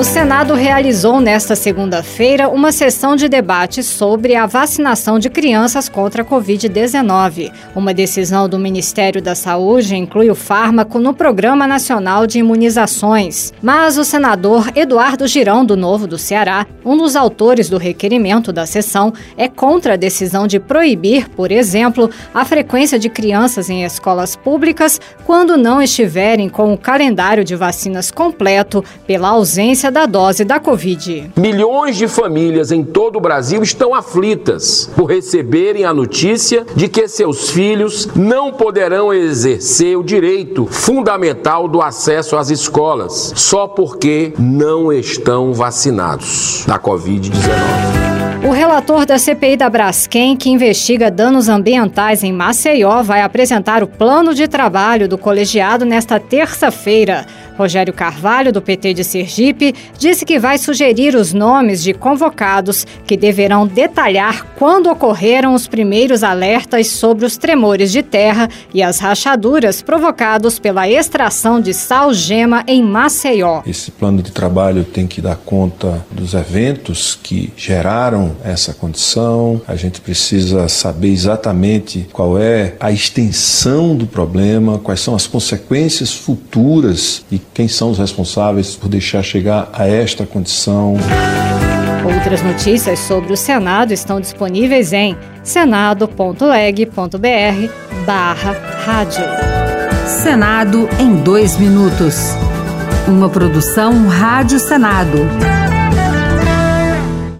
O Senado realizou nesta segunda-feira uma sessão de debate sobre a vacinação de crianças contra a Covid-19. Uma decisão do Ministério da Saúde inclui o fármaco no Programa Nacional de Imunizações. Mas o senador Eduardo Girão, do Novo do Ceará, um dos autores do requerimento da sessão, é contra a decisão de proibir, por exemplo, a frequência de crianças em escolas públicas quando não estiverem com o calendário de vacinas completo pela ausência da dose da Covid. Milhões de famílias em todo o Brasil estão aflitas por receberem a notícia de que seus filhos não poderão exercer o direito fundamental do acesso às escolas só porque não estão vacinados da Covid-19. O relator da CPI da Braskem, que investiga danos ambientais em Maceió, vai apresentar o plano de trabalho do colegiado nesta terça-feira. Rogério Carvalho, do PT de Sergipe, disse que vai sugerir os nomes de convocados que deverão detalhar quando ocorreram os primeiros alertas sobre os tremores de terra e as rachaduras provocados pela extração de sal-gema em Maceió. Esse plano de trabalho tem que dar conta dos eventos que geraram essa condição. A gente precisa saber exatamente qual é a extensão do problema, quais são as consequências futuras e quem são os responsáveis por deixar chegar a esta condição. Outras notícias sobre o Senado estão disponíveis em senado.leg.br barra rádio. Senado em dois minutos. Uma produção Rádio Senado.